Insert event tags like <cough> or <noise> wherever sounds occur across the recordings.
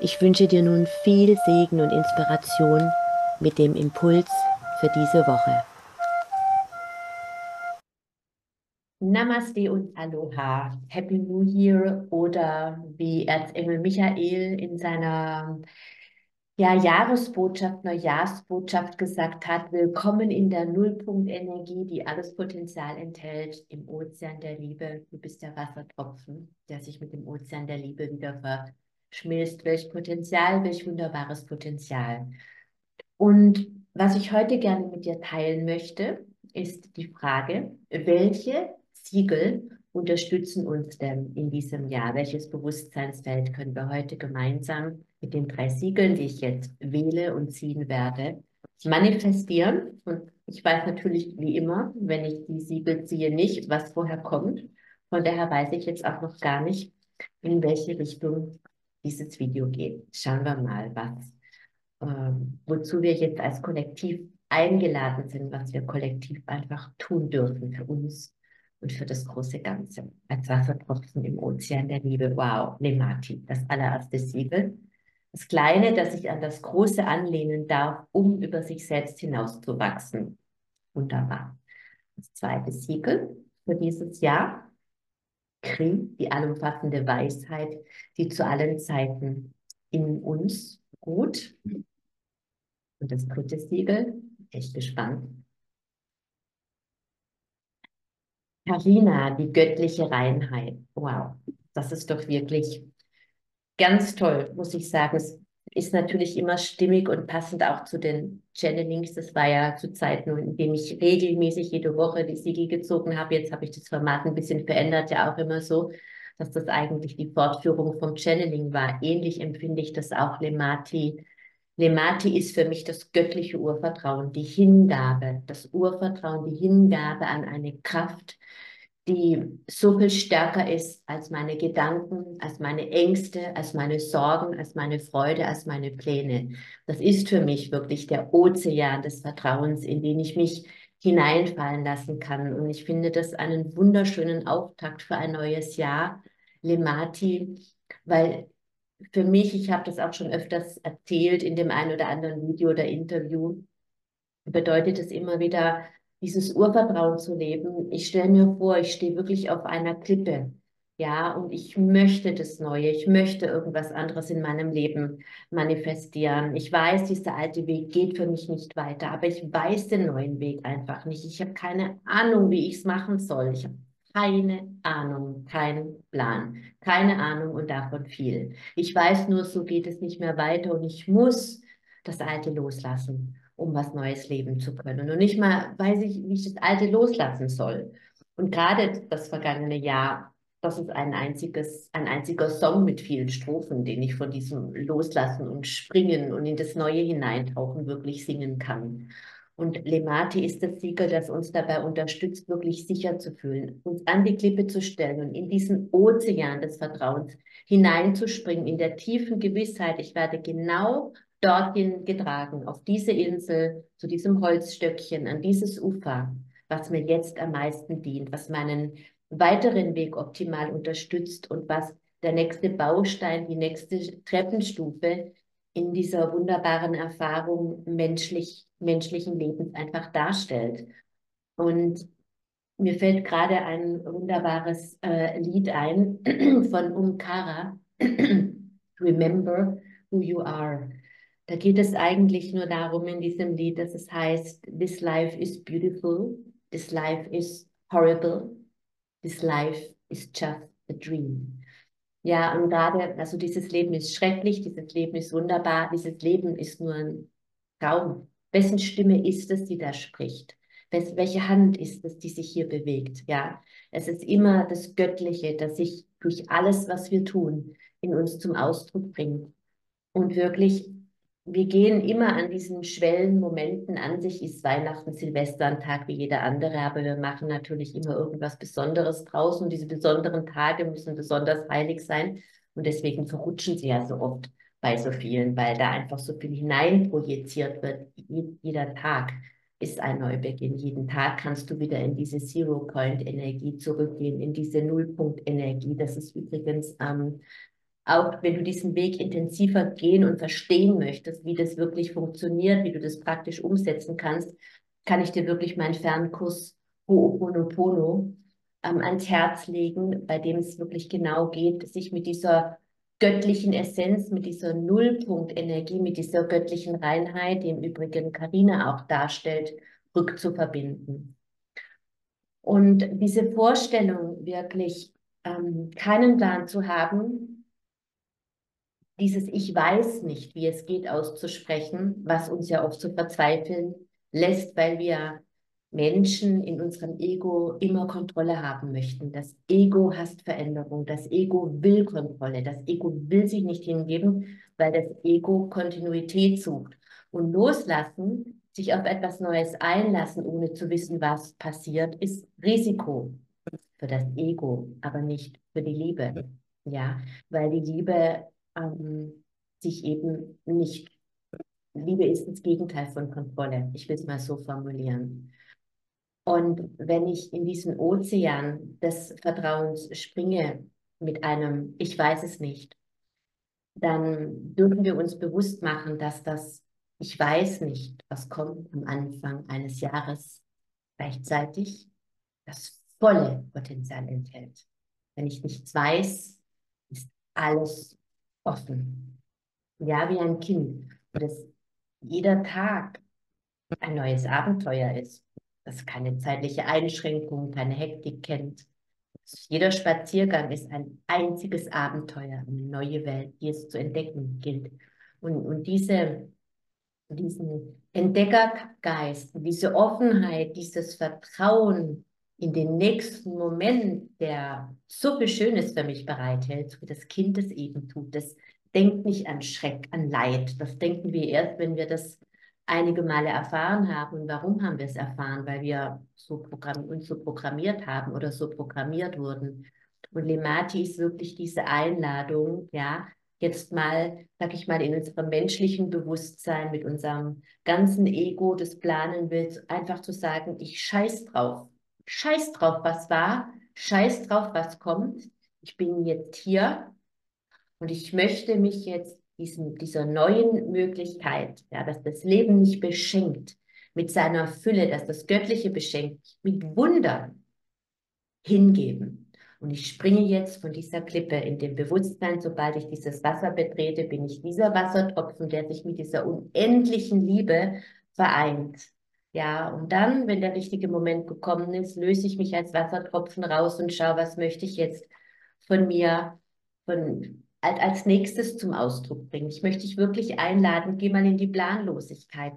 Ich wünsche dir nun viel Segen und Inspiration mit dem Impuls für diese Woche. Namaste und Aloha, Happy New Year oder wie Erzengel Michael in seiner ja, Jahresbotschaft, Neujahrsbotschaft gesagt hat, willkommen in der Nullpunktenergie, die alles Potenzial enthält im Ozean der Liebe. Du bist der Wassertropfen, der sich mit dem Ozean der Liebe wieder verschmilzt. Welch Potenzial, welch wunderbares Potenzial. Und was ich heute gerne mit dir teilen möchte, ist die Frage, welche Siegel unterstützen uns denn in diesem Jahr? Welches Bewusstseinsfeld können wir heute gemeinsam mit den drei Siegeln, die ich jetzt wähle und ziehen werde, manifestieren? Und ich weiß natürlich wie immer, wenn ich die Siegel ziehe, nicht, was vorher kommt. Von daher weiß ich jetzt auch noch gar nicht, in welche Richtung dieses Video geht. Schauen wir mal, was, ähm, wozu wir jetzt als Kollektiv eingeladen sind, was wir kollektiv einfach tun dürfen für uns und für das große Ganze. Als Wassertropfen im Ozean der Liebe. Wow, Lemati, das allererste Siegel. Das Kleine, das sich an das Große anlehnen darf, um über sich selbst hinauszuwachsen. Wunderbar. Das zweite Siegel für dieses Jahr. Kri, die allumfassende Weisheit, die zu allen Zeiten in uns ruht. Und das dritte Siegel, echt gespannt. Karina, die göttliche Reinheit. Wow, das ist doch wirklich ganz toll, muss ich sagen. Es ist natürlich immer stimmig und passend auch zu den Channelings. Das war ja zu Zeiten, in denen ich regelmäßig jede Woche die Siegel gezogen habe. Jetzt habe ich das Format ein bisschen verändert, ja auch immer so, dass das eigentlich die Fortführung vom Channeling war. Ähnlich empfinde ich das auch Lemati. Lemati ist für mich das göttliche Urvertrauen, die Hingabe, das Urvertrauen, die Hingabe an eine Kraft, die so viel stärker ist als meine Gedanken, als meine Ängste, als meine Sorgen, als meine Freude, als meine Pläne. Das ist für mich wirklich der Ozean des Vertrauens, in den ich mich hineinfallen lassen kann. Und ich finde das einen wunderschönen Auftakt für ein neues Jahr, Lemati, weil für mich, ich habe das auch schon öfters erzählt in dem einen oder anderen Video oder Interview, bedeutet es immer wieder, dieses Urvertrauen zu leben. Ich stelle mir vor, ich stehe wirklich auf einer Klippe. Ja, und ich möchte das Neue, ich möchte irgendwas anderes in meinem Leben manifestieren. Ich weiß, dieser alte Weg geht für mich nicht weiter, aber ich weiß den neuen Weg einfach nicht. Ich habe keine Ahnung, wie ich es machen soll. Ich habe keine Ahnung, keinen Plan, keine Ahnung und davon viel. Ich weiß nur, so geht es nicht mehr weiter und ich muss das Alte loslassen um was Neues leben zu können. Und nicht mal weiß ich, wie ich das Alte loslassen soll. Und gerade das vergangene Jahr, das ist ein einziges, ein einziger Song mit vielen Strophen, den ich von diesem Loslassen und Springen und in das Neue hineintauchen wirklich singen kann. Und Lemati ist das Siegel, das uns dabei unterstützt, wirklich sicher zu fühlen, uns an die Klippe zu stellen und in diesen Ozean des Vertrauens hineinzuspringen, in der tiefen Gewissheit, ich werde genau dorthin getragen, auf diese Insel, zu diesem Holzstöckchen, an dieses Ufer, was mir jetzt am meisten dient, was meinen weiteren Weg optimal unterstützt und was der nächste Baustein, die nächste Treppenstufe in dieser wunderbaren Erfahrung menschlich, menschlichen Lebens einfach darstellt. Und mir fällt gerade ein wunderbares äh, Lied ein <clears throat> von Umkara, <clears throat> Remember Who You Are. Da geht es eigentlich nur darum in diesem Lied, dass es heißt, this life is beautiful, this life is horrible, this life is just a dream. Ja, und gerade, also dieses Leben ist schrecklich, dieses Leben ist wunderbar, dieses Leben ist nur ein Traum. Wessen Stimme ist es, die da spricht? Welche Hand ist es, die sich hier bewegt? Ja, es ist immer das Göttliche, das sich durch alles, was wir tun, in uns zum Ausdruck bringt. Und wirklich, wir gehen immer an diesen Schwellenmomenten. An sich ist Weihnachten, Silvester ein Tag wie jeder andere, aber wir machen natürlich immer irgendwas Besonderes draußen. Und diese besonderen Tage müssen besonders heilig sein. Und deswegen verrutschen sie ja so oft bei so vielen, weil da einfach so viel hineinprojiziert wird. Jeder Tag ist ein Neubeginn. Jeden Tag kannst du wieder in diese Zero-Point-Energie zurückgehen, in diese Nullpunkt-Energie. Das ist übrigens ähm, auch, wenn du diesen Weg intensiver gehen und verstehen möchtest, wie das wirklich funktioniert, wie du das praktisch umsetzen kannst, kann ich dir wirklich meinen Fernkurs Ho'oponopono ähm, ans Herz legen, bei dem es wirklich genau geht, sich mit dieser göttlichen Essenz, mit dieser Nullpunktenergie, mit dieser göttlichen Reinheit, die im Übrigen Karina auch darstellt, rückzuverbinden. Und diese Vorstellung, wirklich ähm, keinen Plan zu haben, dieses Ich weiß nicht, wie es geht, auszusprechen, was uns ja oft so verzweifeln lässt, weil wir Menschen in unserem Ego immer Kontrolle haben möchten. Das Ego hasst Veränderung, das Ego will Kontrolle, das Ego will sich nicht hingeben, weil das Ego Kontinuität sucht. Und loslassen, sich auf etwas Neues einlassen, ohne zu wissen, was passiert, ist Risiko für das Ego, aber nicht für die Liebe. Ja, weil die Liebe ähm, sich eben nicht, Liebe ist das Gegenteil von Kontrolle. Ich will es mal so formulieren. Und wenn ich in diesen Ozean des Vertrauens springe mit einem Ich weiß es nicht, dann dürfen wir uns bewusst machen, dass das Ich weiß nicht, was kommt am Anfang eines Jahres, gleichzeitig das volle Potenzial enthält. Wenn ich nichts weiß, ist alles offen. Ja, wie ein Kind. Dass jeder Tag ein neues Abenteuer ist das keine zeitliche Einschränkung, keine Hektik kennt. Jeder Spaziergang ist ein einziges Abenteuer, eine neue Welt, die es zu entdecken gilt. Und, und diese, diesen Entdeckergeist, diese Offenheit, dieses Vertrauen in den nächsten Moment, der so viel Schönes für mich bereithält, wie das Kind es eben tut, das denkt nicht an Schreck, an Leid. Das denken wir erst, wenn wir das einige Male erfahren haben. Und warum haben wir es erfahren? Weil wir so uns so programmiert haben oder so programmiert wurden. Und Lemati ist wirklich diese Einladung, ja, jetzt mal, sag ich mal, in unserem menschlichen Bewusstsein, mit unserem ganzen Ego, das planen will, einfach zu sagen, ich scheiß drauf. Scheiß drauf, was war, scheiß drauf, was kommt. Ich bin jetzt hier und ich möchte mich jetzt diesen, dieser neuen Möglichkeit, ja, dass das Leben mich beschenkt mit seiner Fülle, dass das Göttliche beschenkt, mit Wundern hingeben. Und ich springe jetzt von dieser Klippe in dem Bewusstsein, sobald ich dieses Wasser betrete, bin ich dieser Wassertropfen, der sich mit dieser unendlichen Liebe vereint. Ja, und dann, wenn der richtige Moment gekommen ist, löse ich mich als Wassertropfen raus und schaue, was möchte ich jetzt von mir, von als nächstes zum Ausdruck bringen. Ich möchte dich wirklich einladen, geh mal in die Planlosigkeit.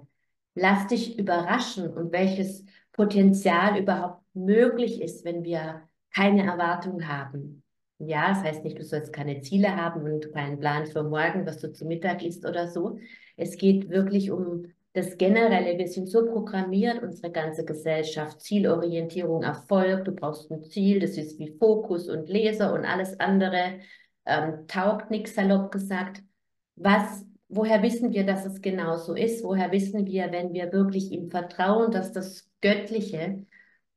Lass dich überraschen und welches Potenzial überhaupt möglich ist, wenn wir keine Erwartung haben. Ja, das heißt nicht, du sollst keine Ziele haben und keinen Plan für morgen, was du zu Mittag isst oder so. Es geht wirklich um das Generelle. Wir sind so programmiert, unsere ganze Gesellschaft, Zielorientierung, Erfolg. Du brauchst ein Ziel, das ist wie Fokus und Laser und alles andere ähm, taugt nichts, salopp gesagt. Was, woher wissen wir, dass es genau so ist? Woher wissen wir, wenn wir wirklich ihm vertrauen, dass das Göttliche,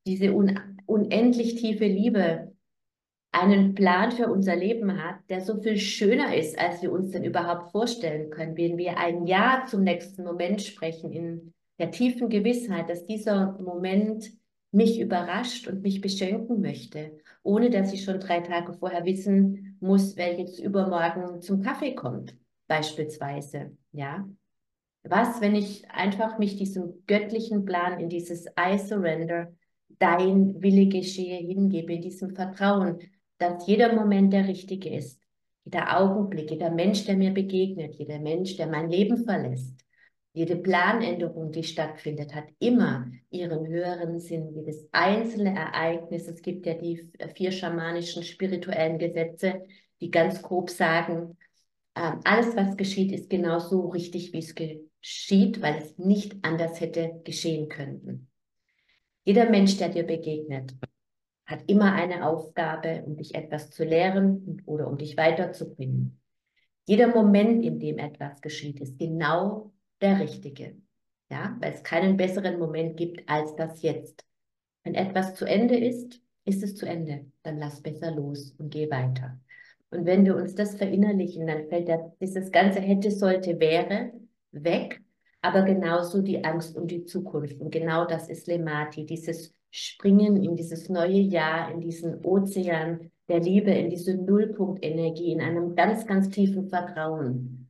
diese un unendlich tiefe Liebe, einen Plan für unser Leben hat, der so viel schöner ist, als wir uns denn überhaupt vorstellen können. Wenn wir ein Ja zum nächsten Moment sprechen, in der tiefen Gewissheit, dass dieser Moment mich überrascht und mich beschenken möchte, ohne dass ich schon drei Tage vorher wissen muss, wer jetzt übermorgen zum Kaffee kommt, beispielsweise. Ja. Was, wenn ich einfach mich diesem göttlichen Plan in dieses I surrender, dein Wille geschehe hingebe, in diesem Vertrauen, dass jeder Moment der richtige ist, jeder Augenblick, jeder Mensch, der mir begegnet, jeder Mensch, der mein Leben verlässt, jede Planänderung, die stattfindet, hat immer ihren höheren Sinn. Jedes einzelne Ereignis, es gibt ja die vier schamanischen spirituellen Gesetze, die ganz grob sagen, Ähm, alles, was geschieht, ist genauso richtig, wie es geschieht, weil es nicht anders hätte geschehen können. Jeder Mensch, der dir begegnet, hat immer eine Aufgabe, um dich etwas zu lehren oder um dich weiterzubringen. Jeder Moment, in dem etwas geschieht, ist genau der richtige. Ja, weil es keinen besseren Moment gibt als das jetzt. Wenn etwas zu Ende ist, ist es zu Ende. Dann lass besser los und geh weiter. Und wenn wir uns das verinnerlichen, dann fällt das, dieses ganze hätte, sollte, wäre weg, aber genauso die Angst um die Zukunft. Und genau das ist Lemati, dieses Springen in dieses neue Jahr, in diesen Ozean der Liebe, in diese Nullpunktenergie, in einem ganz, ganz tiefen Vertrauen,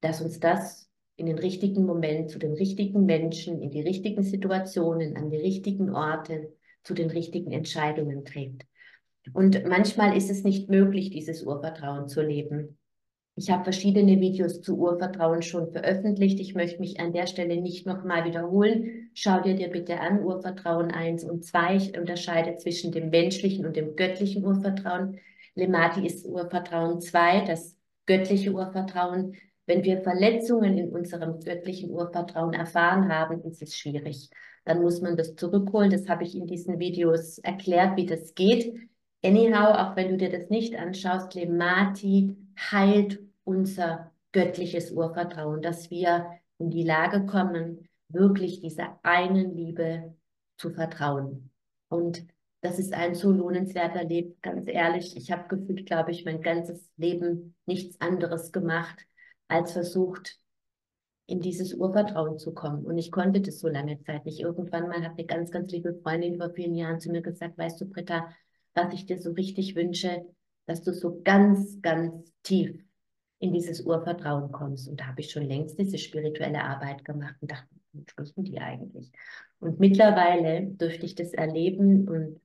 dass uns das in den richtigen Moment, zu den richtigen Menschen, in die richtigen Situationen, an die richtigen Orte, zu den richtigen Entscheidungen trägt. Und manchmal ist es nicht möglich, dieses Urvertrauen zu leben. Ich habe verschiedene Videos zu Urvertrauen schon veröffentlicht. Ich möchte mich an der Stelle nicht nochmal wiederholen. Schau dir dir bitte an, Urvertrauen 1 und 2. Ich unterscheide zwischen dem menschlichen und dem göttlichen Urvertrauen. Lemati ist Urvertrauen 2, das göttliche Urvertrauen. Wenn wir Verletzungen in unserem göttlichen Urvertrauen erfahren haben, ist es schwierig. Dann muss man das zurückholen. Das habe ich in diesen Videos erklärt, wie das geht. Anyhow, auch wenn du dir das nicht anschaust, Lemati heilt unser göttliches Urvertrauen, dass wir in die Lage kommen, wirklich dieser einen Liebe zu vertrauen. Und das ist ein so lohnenswerter Leben, ganz ehrlich. Ich habe gefühlt, glaube ich, mein ganzes Leben nichts anderes gemacht, als versucht, in dieses Urvertrauen zu kommen. Und ich konnte das so lange Zeit nicht. Irgendwann mal hat eine ganz, ganz liebe Freundin vor vielen Jahren zu mir gesagt, weißt du, Britta, was ich dir so richtig wünsche, dass du so ganz, ganz tief in dieses Urvertrauen kommst. Und da habe ich schon längst diese spirituelle Arbeit gemacht und dachte, was sprechen die eigentlich? Und mittlerweile durfte ich das erleben und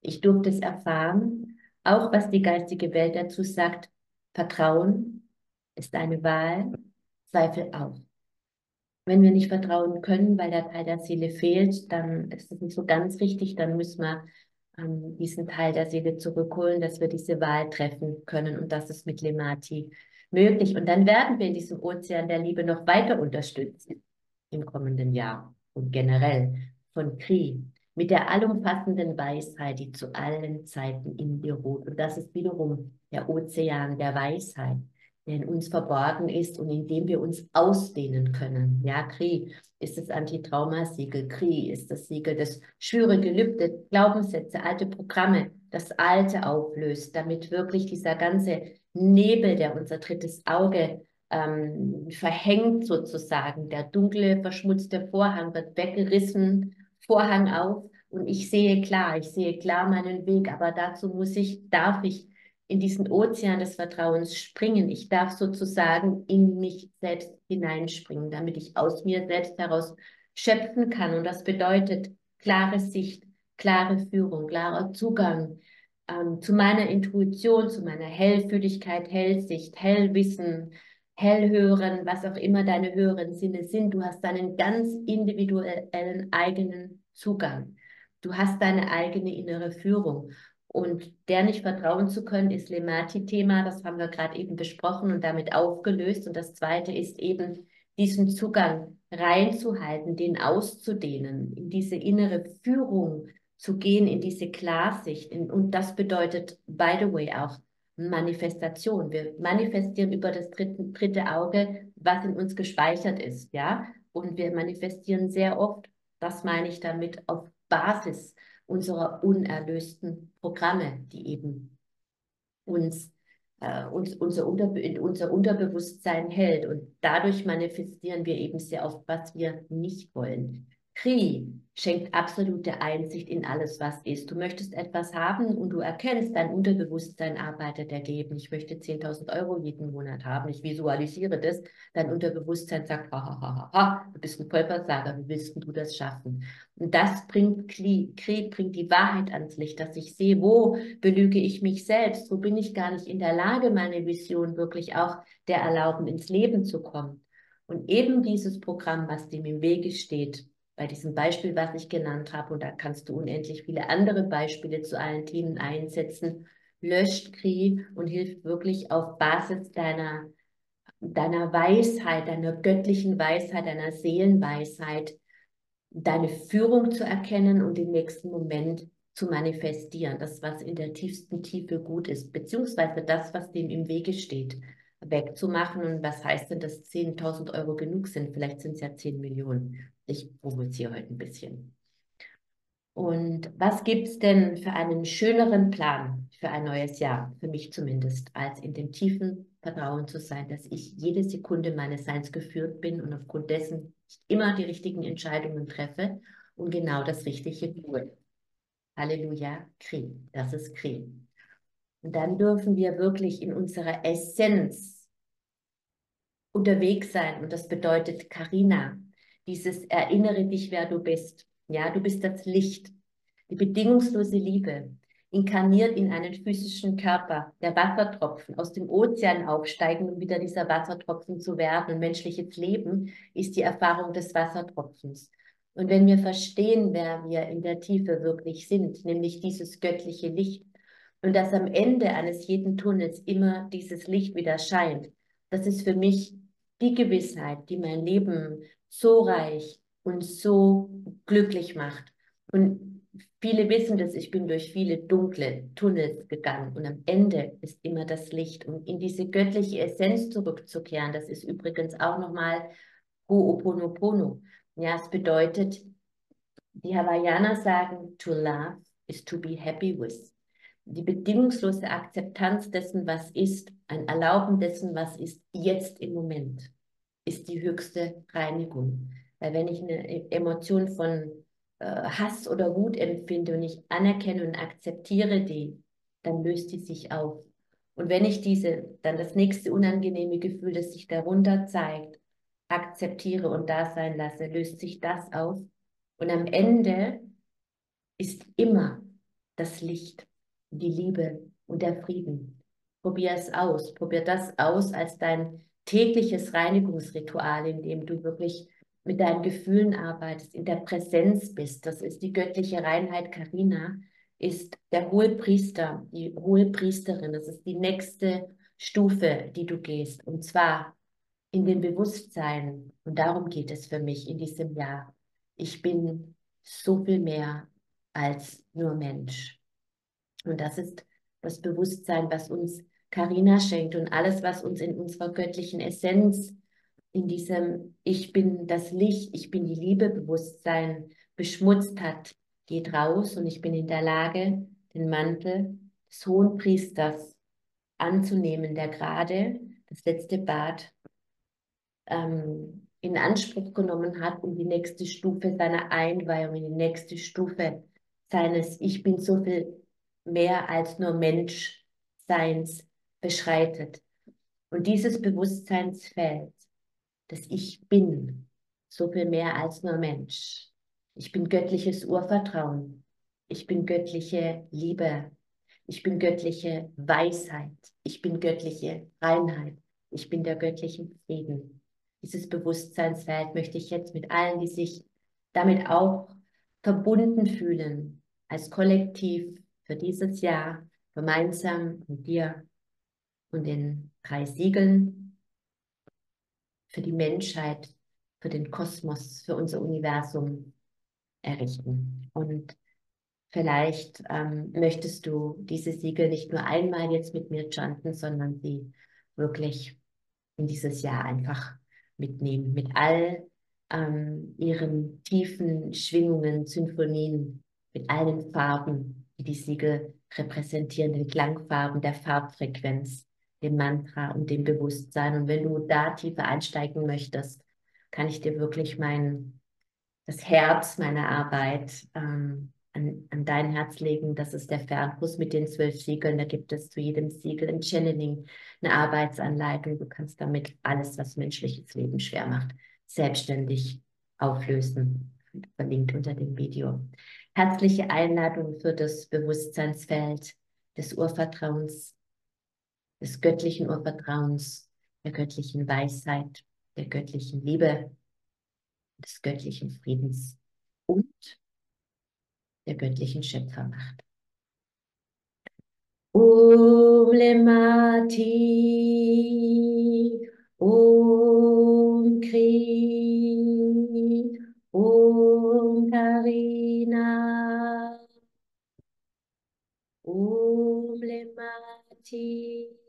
ich durfte es erfahren, auch was die geistige Welt dazu sagt, Vertrauen ist eine Wahl, Zweifel auch. Wenn wir nicht vertrauen können, weil der Teil der Seele fehlt, dann ist das nicht so ganz richtig. Dann müssen wir ähm, diesen Teil der Seele zurückholen, dass wir diese Wahl treffen können. Und das ist mit Lemati möglich. Und dann werden wir in diesem Ozean der Liebe noch weiter unterstützt im kommenden Jahr und generell von Kri mit der allumfassenden Weisheit, die zu allen Zeiten in dir ruht. Und das ist wiederum der Ozean der Weisheit der in uns verborgen ist und in dem wir uns ausdehnen können. Ja, Kri ist das Antitraumasiegel, Kri ist das Siegel, das schwüre Gelübde, Glaubenssätze, alte Programme, das Alte auflöst, damit wirklich dieser ganze Nebel, der unser drittes Auge ähm, verhängt sozusagen, der dunkle, verschmutzte Vorhang wird weggerissen, Vorhang auf. Und ich sehe klar, ich sehe klar meinen Weg, aber dazu muss ich, darf ich in diesen Ozean des Vertrauens springen. Ich darf sozusagen in mich selbst hineinspringen, damit ich aus mir selbst heraus schöpfen kann. Und das bedeutet klare Sicht, klare Führung, klarer Zugang ähm, zu meiner Intuition, zu meiner Hellfühligkeit, Hellsicht, Hellwissen, Hellhören, was auch immer deine höheren Sinne sind. Du hast deinen ganz individuellen eigenen Zugang. Du hast deine eigene innere Führung. Und der nicht vertrauen zu können, ist Lemati-Thema. Das haben wir gerade eben besprochen und damit aufgelöst. Und das zweite ist eben, diesen Zugang reinzuhalten, den auszudehnen, in diese innere Führung zu gehen, in diese Klarsicht. Und das bedeutet, by the way, auch Manifestation. Wir manifestieren über das dritte, dritte Auge, was in uns gespeichert ist, ja. Und wir manifestieren sehr oft, das meine ich damit, auf Basis unserer unerlösten Programme, die eben uns, äh, uns unser, Unter unser Unterbewusstsein hält. Und dadurch manifestieren wir eben sehr oft, was wir nicht wollen. Kri schenkt absolute Einsicht in alles, was ist. Du möchtest etwas haben und du erkennst, dein Unterbewusstsein arbeitet dagegen. Ich möchte 10.000 Euro jeden Monat haben. Ich visualisiere das. Dein Unterbewusstsein sagt, ha, ha, ha, ha, du bist ein Vollversager. Wie willst du das schaffen? Und das bringt Kri, Kri bringt die Wahrheit ans Licht, dass ich sehe, wo belüge ich mich selbst? Wo bin ich gar nicht in der Lage, meine Vision wirklich auch der erlauben, ins Leben zu kommen? Und eben dieses Programm, was dem im Wege steht, bei diesem Beispiel, was ich genannt habe, und da kannst du unendlich viele andere Beispiele zu allen Themen einsetzen, löscht Kri und hilft wirklich auf Basis deiner, deiner Weisheit, deiner göttlichen Weisheit, deiner Seelenweisheit, deine Führung zu erkennen und im nächsten Moment zu manifestieren. Das, was in der tiefsten Tiefe gut ist, beziehungsweise das, was dem im Wege steht, wegzumachen. Und was heißt denn, dass 10.000 Euro genug sind? Vielleicht sind es ja 10 Millionen. Ich provoziere heute ein bisschen. Und was gibt es denn für einen schöneren Plan für ein neues Jahr, für mich zumindest, als in dem tiefen Vertrauen zu sein, dass ich jede Sekunde meines Seins geführt bin und aufgrund dessen immer die richtigen Entscheidungen treffe und genau das Richtige tue. Halleluja, Kri, das ist Kri. Und dann dürfen wir wirklich in unserer Essenz unterwegs sein und das bedeutet Karina, dieses erinnere dich, wer du bist. Ja, du bist das Licht, die bedingungslose Liebe, inkarniert in einen physischen Körper, der Wassertropfen, aus dem Ozean aufsteigen, um wieder dieser Wassertropfen zu werden. Und menschliches Leben ist die Erfahrung des Wassertropfens. Und wenn wir verstehen, wer wir in der Tiefe wirklich sind, nämlich dieses göttliche Licht, und dass am Ende eines jeden Tunnels immer dieses Licht wieder scheint, das ist für mich die Gewissheit, die mein Leben so reich und so glücklich macht. Und viele wissen das, ich bin durch viele dunkle Tunnels gegangen und am Ende ist immer das Licht. Und in diese göttliche Essenz zurückzukehren, das ist übrigens auch nochmal Ho'oponopono. Ja, es bedeutet, die Hawaiianer sagen, to love is to be happy with. Die bedingungslose Akzeptanz dessen, was ist, ein Erlauben dessen, was ist jetzt im Moment, ist die höchste Reinigung. Weil wenn ich eine Emotion von äh, Hass oder Wut empfinde und ich anerkenne und akzeptiere die, dann löst die sich auf. Und wenn ich diese, dann das nächste unangenehme Gefühl, das sich darunter zeigt, akzeptiere und da sein lasse, löst sich das auf. Und am Ende ist immer das Licht, die Liebe und der Frieden. Probier es aus. Probier das aus als dein tägliches Reinigungsritual, in dem du wirklich mit deinen Gefühlen arbeitest, in der Präsenz bist, das ist die göttliche Reinheit Karina, ist der Hohepriester, die Hohepriesterin, das ist die nächste Stufe, die du gehst. Und zwar in dem Bewusstsein, und darum geht es für mich in diesem Jahr. Ich bin so viel mehr als nur Mensch. Und das ist das Bewusstsein, was uns Karina schenkt und alles, was uns in unserer göttlichen Essenz in diesem Ich bin das Licht, ich bin die Liebe Bewusstsein beschmutzt hat, geht raus und ich bin in der Lage, den Mantel des Hohen Priesters anzunehmen, der gerade das letzte Bad ähm, in Anspruch genommen hat, um die nächste Stufe seiner Einweihung, in die nächste Stufe seines Ich bin so viel mehr als nur Menschseins beschreitet. Und dieses Bewusstseinsfeld dass ich bin so viel mehr als nur Mensch. Ich bin göttliches Urvertrauen. Ich bin göttliche Liebe. Ich bin göttliche Weisheit. Ich bin göttliche Reinheit. Ich bin der göttlichen Frieden. Dieses Bewusstseinsfeld möchte ich jetzt mit allen, die sich damit auch verbunden fühlen, als Kollektiv für dieses Jahr gemeinsam mit dir und den drei Siegeln für die Menschheit, für den Kosmos, für unser Universum errichten. Und vielleicht ähm, möchtest du diese Siegel nicht nur einmal jetzt mit mir chanten, sondern sie wirklich in dieses Jahr einfach mitnehmen, mit all ähm, ihren tiefen Schwingungen, Symphonien, mit allen Farben, die die Siegel repräsentieren, den Klangfarben der Farbfrequenz dem Mantra und dem Bewusstsein. Und wenn du da tiefer einsteigen möchtest, kann ich dir wirklich mein, das Herz meiner Arbeit ähm, an, an dein Herz legen. Das ist der Fernbus mit den zwölf Siegeln. Da gibt es zu jedem Siegel ein Channeling, eine Arbeitsanleitung. Du kannst damit alles, was menschliches Leben schwer macht, selbstständig auflösen. Verlinkt unter dem Video. Herzliche Einladung für das Bewusstseinsfeld des Urvertrauens des göttlichen Urvertrauens, der göttlichen Weisheit, der göttlichen Liebe, des göttlichen Friedens und der göttlichen Schöpfermacht. Om Lemati, Om Kri, Om Karina, Om Lemati,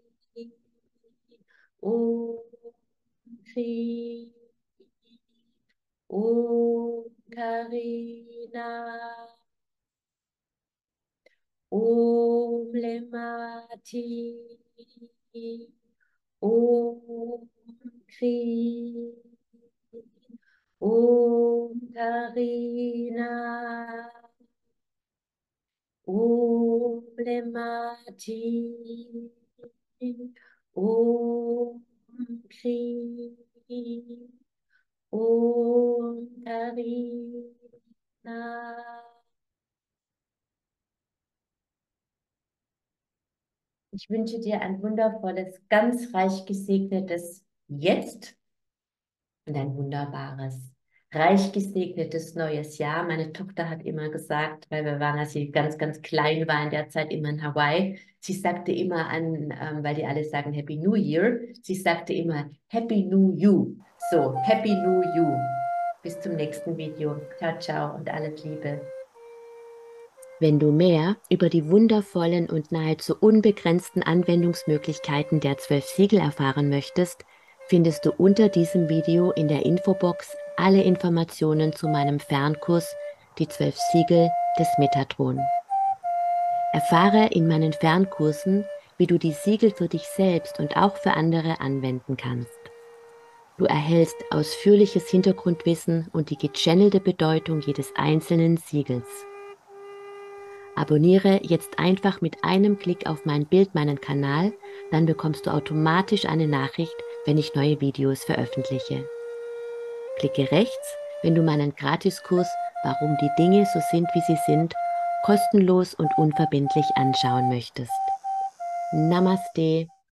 Om Kri, Om Karina. Om Lemati, Om Kri, Om Karina, Om Lemati, Om Kri, Om Karina. Ich wünsche dir ein wundervolles, ganz reich gesegnetes Jetzt und ein wunderbares, reich gesegnetes neues Jahr. Meine Tochter hat immer gesagt, weil wir waren, als sie ganz, ganz klein war in der Zeit immer in Hawaii, sie sagte immer an, ähm, weil die alle sagen Happy New Year, sie sagte immer Happy New You. So, Happy New You. Bis zum nächsten Video. Ciao, ciao und alles Liebe. Wenn du mehr über die wundervollen und nahezu unbegrenzten Anwendungsmöglichkeiten der zwölf Siegel erfahren möchtest, findest du unter diesem Video in der Infobox alle Informationen zu meinem Fernkurs Die zwölf Siegel des Metatron. Erfahre in meinen Fernkursen, wie du die Siegel für dich selbst und auch für andere anwenden kannst. Du erhältst ausführliches Hintergrundwissen und die gechannelte Bedeutung jedes einzelnen Siegels. Abonniere jetzt einfach mit einem Klick auf mein Bild meinen Kanal, dann bekommst du automatisch eine Nachricht, wenn ich neue Videos veröffentliche. Klicke rechts, wenn du meinen Gratiskurs Warum die Dinge so sind, wie sie sind, kostenlos und unverbindlich anschauen möchtest. Namaste.